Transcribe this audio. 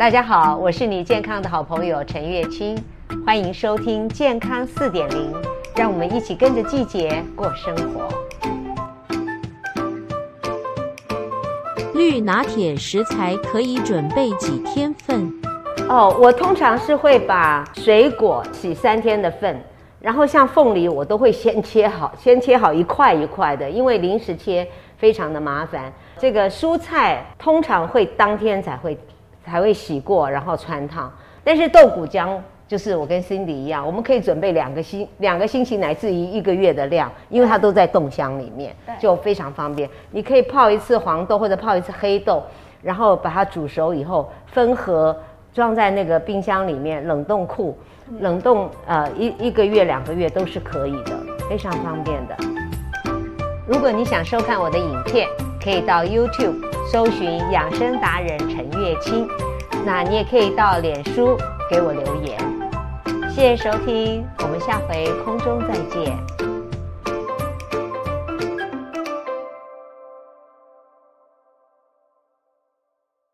大家好，我是你健康的好朋友陈月清，欢迎收听健康四点零，让我们一起跟着季节过生活。绿拿铁食材可以准备几天份？哦，我通常是会把水果洗三天的份。然后像凤梨，我都会先切好，先切好一块一块的，因为临时切非常的麻烦。这个蔬菜通常会当天才会才会洗过，然后穿烫。但是豆谷浆就是我跟 Cindy 一样，我们可以准备两个星两个星期乃至于一个月的量，因为它都在冻箱里面，就非常方便。你可以泡一次黄豆或者泡一次黑豆，然后把它煮熟以后分盒装在那个冰箱里面冷冻库。冷冻呃一一个月两个月都是可以的，非常方便的。如果你想收看我的影片，可以到 YouTube 搜寻养生达人陈月清，那你也可以到脸书给我留言。谢谢收听，我们下回空中再见。